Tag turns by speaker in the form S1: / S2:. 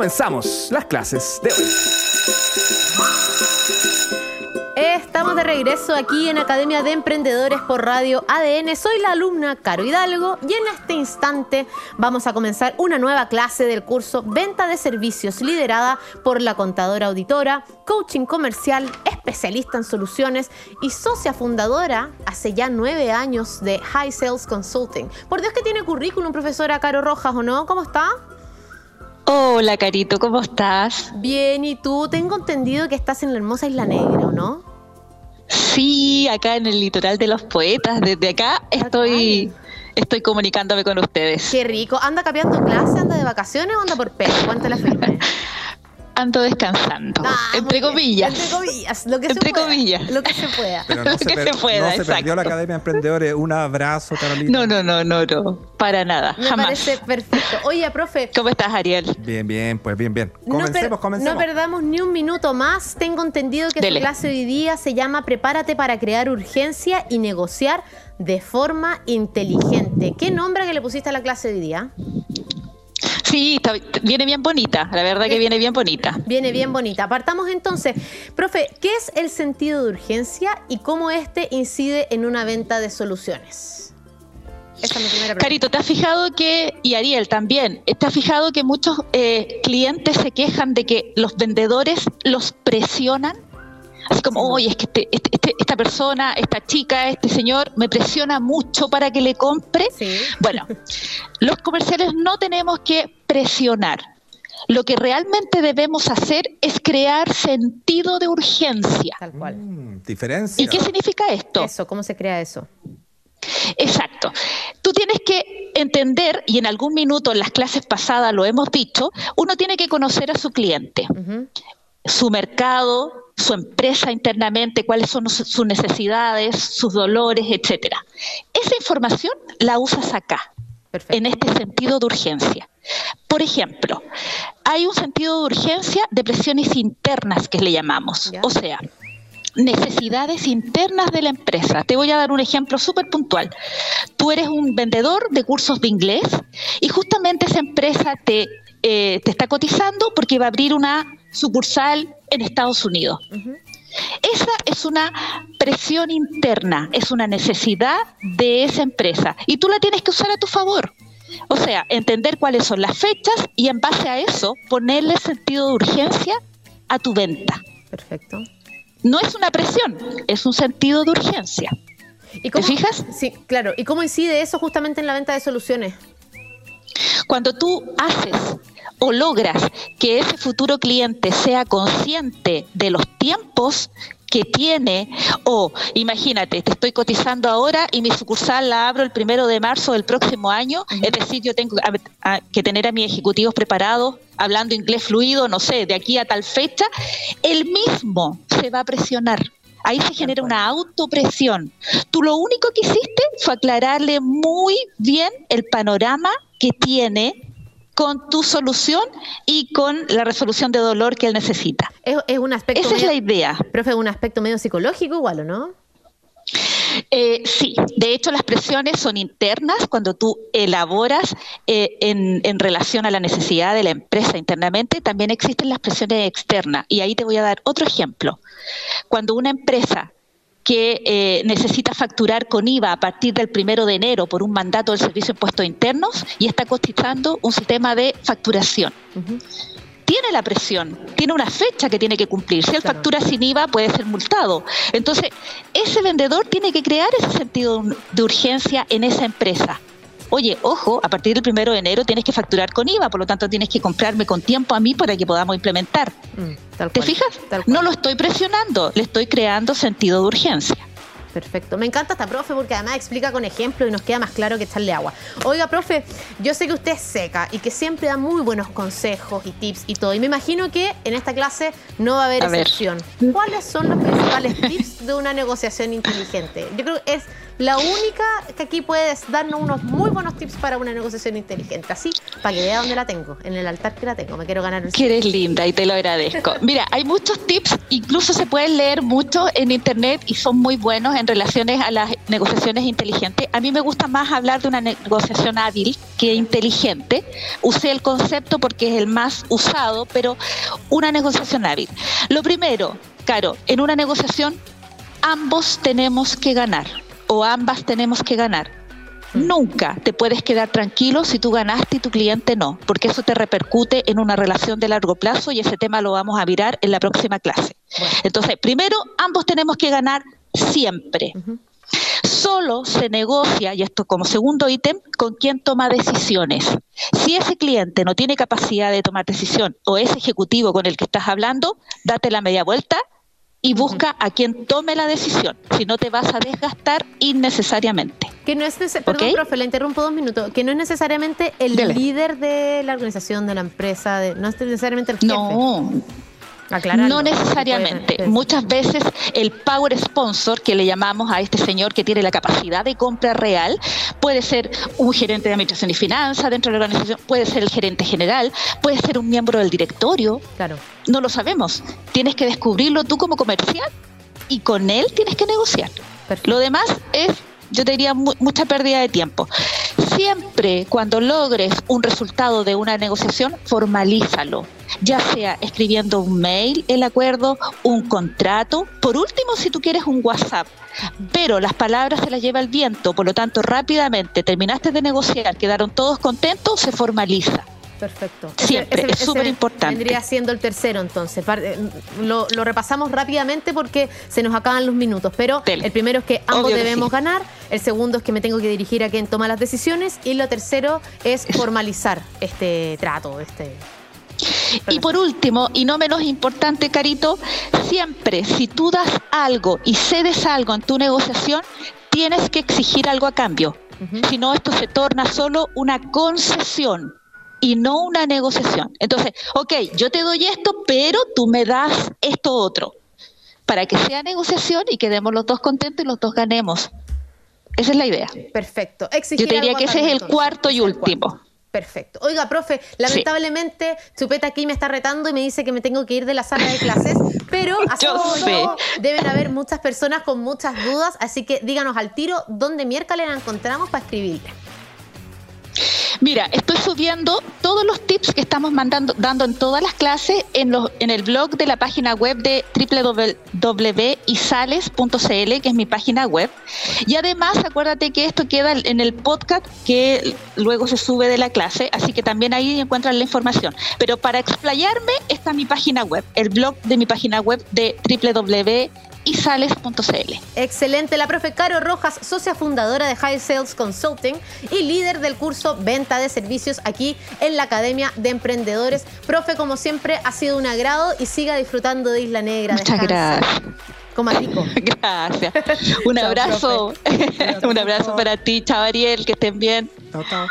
S1: comenzamos las clases de hoy.
S2: Estamos de regreso aquí en Academia de Emprendedores por Radio ADN. Soy la alumna Caro Hidalgo y en este instante vamos a comenzar una nueva clase del curso Venta de Servicios liderada por la contadora auditora, coaching comercial, especialista en soluciones y socia fundadora hace ya nueve años de High Sales Consulting. Por Dios que tiene currículum, profesora Caro Rojas, ¿o no? ¿Cómo está?
S3: Hola, Carito, ¿cómo estás?
S2: Bien, ¿y tú? Tengo entendido que estás en la hermosa Isla Negra, ¿o no?
S3: Sí, acá en el litoral de los poetas. Desde acá estoy, estoy comunicándome con ustedes.
S2: Qué rico. ¿Anda cambiando clase? ¿Anda de vacaciones o anda por pelo? Cuéntale firme.
S3: ando descansando.
S2: Ah,
S3: entre comillas.
S2: Entre comillas, lo que
S3: Entre
S2: se pueda.
S3: comillas.
S2: Lo que se pueda.
S1: Pero no
S3: Lo
S1: se,
S3: que
S1: per-
S3: se pueda,
S1: no se
S3: exacto.
S1: perdió la Academia de Emprendedores. Un abrazo, Carolina.
S3: No, no, no, no, no. Para nada.
S2: Me
S3: jamás.
S2: parece perfecto. Oye, profe,
S3: ¿Cómo estás, Ariel?
S1: Bien, bien, pues bien, bien.
S2: no, per-
S1: Comencemos, comencemos.
S2: no perdamos ni un minuto más. Tengo entendido que
S3: Dele.
S2: su clase hoy día se llama Prepárate para crear urgencia y negociar de forma inteligente. ¿Qué nombre que le pusiste a la clase hoy día?
S3: Sí, está- viene bien bonita. La verdad que viene bien bonita.
S2: Viene bien bonita. Partamos entonces. Profe, ¿qué es el sentido de urgencia y cómo este incide en una venta de soluciones? Esa es mi primera pregunta.
S3: Carito, ¿te has fijado que, y Ariel también, ¿te has fijado que muchos eh, clientes se quejan de que los vendedores los presionan? Así como, oye, es que este- este- este- esta persona, esta chica, este señor me presiona mucho para que le compre.
S2: Sí.
S3: Bueno, los comerciales no tenemos que presionar. Lo que realmente debemos hacer es crear sentido de urgencia.
S2: Tal cual.
S1: Mm, diferencia.
S3: ¿Y qué significa esto?
S2: Eso, ¿cómo se crea eso?
S3: Exacto. Tú tienes que entender, y en algún minuto en las clases pasadas lo hemos dicho, uno tiene que conocer a su cliente,
S2: Ujú.
S3: su mercado, su empresa internamente, cuáles son sus necesidades, sus dolores, etcétera. Esa información la usas acá,
S2: Perfecto.
S3: en este sentido de urgencia. Por ejemplo, hay un sentido de urgencia de presiones internas que le llamamos.
S2: Ya.
S3: O sea, necesidades internas de la empresa. Te voy a dar un ejemplo súper puntual. Tú eres un vendedor de cursos de inglés y justamente esa empresa te, eh, te está cotizando porque va a abrir una sucursal en Estados Unidos. Esa es una presión interna, es una necesidad de esa empresa y tú la tienes que usar a tu favor. O sea, entender cuáles son las fechas y en base a eso ponerle sentido de urgencia a tu venta.
S2: Perfecto.
S3: No es una presión, es un sentido de urgencia.
S2: ¿Y
S3: ¿Te fijas?
S2: Sí, claro. ¿Y cómo incide eso justamente en la venta de soluciones?
S3: Cuando tú haces o logras que ese futuro cliente sea consciente de los tiempos que tiene, o imagínate, te estoy cotizando ahora y mi sucursal la abro el primero de marzo del próximo año, es decir, yo tengo a- a- que tener a mis ejecutivos preparados, hablando inglés fluido, no sé, de aquí a tal fecha, él mismo se va a presionar. Ahí se genera una autopresión. Tú lo único que hiciste fue aclararle muy bien el panorama que tiene con tu solución y con la resolución de dolor que él necesita.
S2: Es, es un aspecto
S3: Esa es
S2: medio,
S3: la idea.
S2: profe, un aspecto medio psicológico igual, ¿o no?
S3: Eh, sí, de hecho las presiones son internas cuando tú elaboras eh, en, en relación a la necesidad de la empresa internamente, también existen las presiones externas. Y ahí te voy a dar otro ejemplo. Cuando una empresa que eh, necesita facturar con IVA a partir del primero de enero por un mandato del Servicio de Impuestos Internos y está cotizando un sistema de facturación. Tiene la presión, tiene una fecha que tiene que cumplir. Si él
S2: Claro.
S3: factura sin IVA, puede ser multado. Entonces, ese vendedor tiene que crear ese sentido de urgencia en esa empresa. Oye, ojo, a partir del primero de enero tienes que facturar con IVA, por lo tanto tienes que comprarme con tiempo a mí para que podamos implementar.
S2: Mm,
S3: ¿Te
S2: cual,
S3: fijas? No lo estoy presionando, le estoy creando sentido de urgencia.
S2: Perfecto. Me encanta esta profe porque además explica con ejemplos y nos queda más claro que echarle agua. Oiga, profe, yo sé que usted es seca y que siempre da muy buenos consejos y tips y todo. Y me imagino que en esta clase no va a haber
S3: A ver.
S2: excepción. ¿Cuáles son los principales tips de una negociación inteligente? Yo creo que es la única que aquí puedes darnos unos muy buenos tips para una negociación inteligente. Así, para que vea dónde la tengo, en el altar que la tengo. Me quiero ganar el
S3: Que eres linda y te lo agradezco. Mira, hay muchos tips, incluso se pueden leer mucho en internet y son muy buenos en relaciones a las negociaciones inteligentes. A mí me gusta más hablar de una negociación hábil que inteligente. Usé el concepto porque es el más usado, pero una negociación hábil. Lo primero, Caro, en una negociación ambos tenemos que ganar o ambas tenemos que ganar. Mm. Nunca te puedes quedar tranquilo si tú ganaste y tu cliente no, porque eso te repercute en una relación de largo plazo y ese tema lo vamos a mirar en la próxima clase. Entonces, primero, ambos tenemos que ganar siempre. Solo se negocia, y esto como segundo ítem, con quien toma decisiones. Si ese cliente no tiene capacidad de tomar decisión o ese ejecutivo con el que estás hablando, date la media vuelta y busca a quien tome la decisión, si no te vas a desgastar innecesariamente.
S2: Que no es Perdón, profe, le interrumpo dos minutos. Que no es necesariamente el líder de la organización, de la empresa, de... no es necesariamente el jefe.
S3: No, no necesariamente. Muchas veces el power sponsor, que le llamamos a este señor que tiene la capacidad de compra real, puede ser un gerente de administración y finanzas dentro de la organización, puede ser el gerente general, puede ser un miembro del directorio.
S2: Claro.
S3: No lo sabemos. Tienes que descubrirlo tú como comercial y con él tienes que negociar. Lo demás es yo te diría mucha pérdida de tiempo. Siempre cuando logres un resultado de una negociación, formalízalo, ya sea escribiendo un mail, el acuerdo, un contrato, por último si tú quieres un WhatsApp, pero las palabras se las lleva el viento, por lo tanto rápidamente terminaste de negociar, quedaron todos contentos, se formaliza.
S2: Perfecto.
S3: Siempre, es súper importante.
S2: Vendría siendo el tercero entonces. Eh, lo, repasamos rápidamente porque se nos acaban los minutos, pero el primero es que ambos debemos ganar, el segundo es que me tengo que dirigir a quien toma las decisiones y lo tercero es formalizar este trato, este...
S3: Y por último, y no menos importante, Carito, siempre si tú das algo y cedes algo en tu negociación, tienes que exigir algo a cambio. Si no, esto se torna solo una concesión y no una negociación. Entonces, ok, yo te doy esto, pero tú me das esto otro, para que sea negociación y quedemos los dos contentos y los dos ganemos. Esa es la idea.
S2: Perfecto.
S3: yo te diría que ese es el cuarto y último.
S2: Perfecto. Oiga, profe, lamentablemente Chupeta aquí me está retando y me dice que me tengo que ir de la sala de clases, pero así deben haber muchas personas con muchas dudas, así que díganos al tiro dónde miércoles la encontramos para escribirle.
S3: Mira, estoy subiendo todos los tips que estamos mandando, dando en todas las clases en, el blog de la página web de www.isales.cl, que es mi página web. Y además, acuérdate que esto queda en el podcast que luego se sube de la clase, así que también ahí encuentran la información. Pero para explayarme está mi página web, el blog de mi página web de www isales.cl.
S2: Excelente, la profe Caro Rojas, socia fundadora de High Sales Consulting y líder del curso Venta de Servicios aquí en la Academia de Emprendedores. Profe, como siempre, ha sido un agrado y siga disfrutando de Isla Negra.
S3: Muchas gracias.
S2: Como rico.
S3: Gracias. Un abrazo. un abrazo para ti, Ariel, que estén bien. Chao, chao.